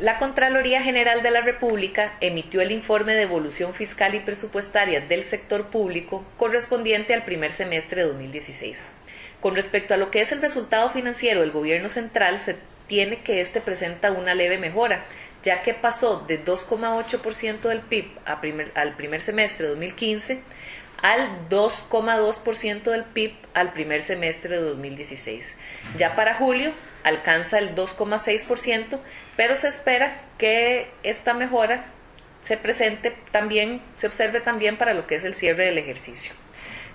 La Contraloría General de la República emitió el informe de evolución fiscal y presupuestaria del sector público correspondiente al primer semestre de 2016. Con respecto a lo que es el resultado financiero del gobierno central, se tiene que este presenta una leve mejora, ya que pasó de 2,8% del PIB al primer semestre de 2015 al 2,2% del PIB al primer semestre de 2016. Ya para julio alcanza el 2,6%, pero se espera que esta mejora se presente también, se observe también para lo que es el cierre del ejercicio.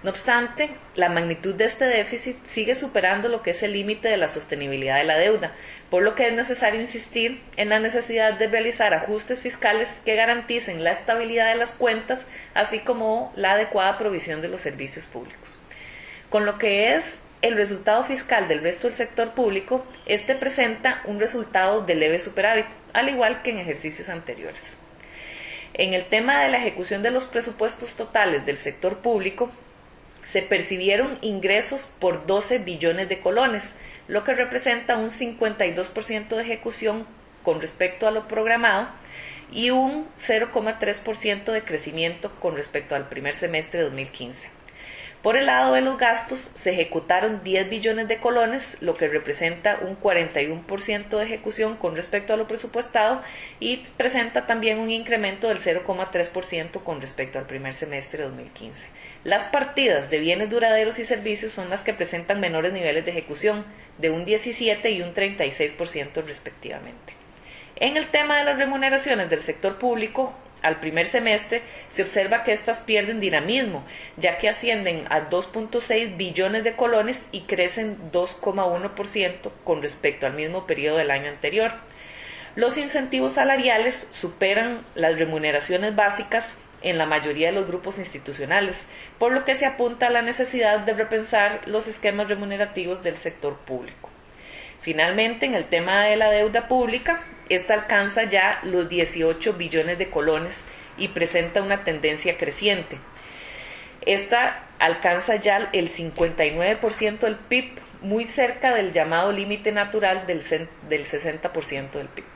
No obstante, la magnitud de este déficit sigue superando lo que es el límite de la sostenibilidad de la deuda, por lo que es necesario insistir en la necesidad de realizar ajustes fiscales que garanticen la estabilidad de las cuentas, así como la adecuada provisión de los servicios públicos. Con lo que es el resultado fiscal del resto del sector público, este presenta un resultado de leve superávit, al igual que en ejercicios anteriores. En el tema de la ejecución de los presupuestos totales del sector público, se percibieron ingresos por 12 billones de colones, lo que representa un 52% de ejecución con respecto a lo programado y un 0,3% de crecimiento con respecto al primer semestre de 2015. Por el lado de los gastos, se ejecutaron 10 billones de colones, lo que representa un 41% de ejecución con respecto a lo presupuestado y presenta también un incremento del 0,3% con respecto al primer semestre de 2015. Las partidas de bienes duraderos y servicios son las que presentan menores niveles de ejecución, de un 17 y un 36% respectivamente. En el tema de las remuneraciones del sector público, al primer semestre, se observa que éstas pierden dinamismo, ya que ascienden a 2.6 billones de colones y crecen 2,1% con respecto al mismo periodo del año anterior. Los incentivos salariales superan las remuneraciones básicas en la mayoría de los grupos institucionales, por lo que se apunta a la necesidad de repensar los esquemas remunerativos del sector público. Finalmente, en el tema de la deuda pública, esta alcanza ya los 18 billones de colones y presenta una tendencia creciente. Esta alcanza ya el 59% del PIB, muy cerca del llamado límite natural del, del 60% del PIB.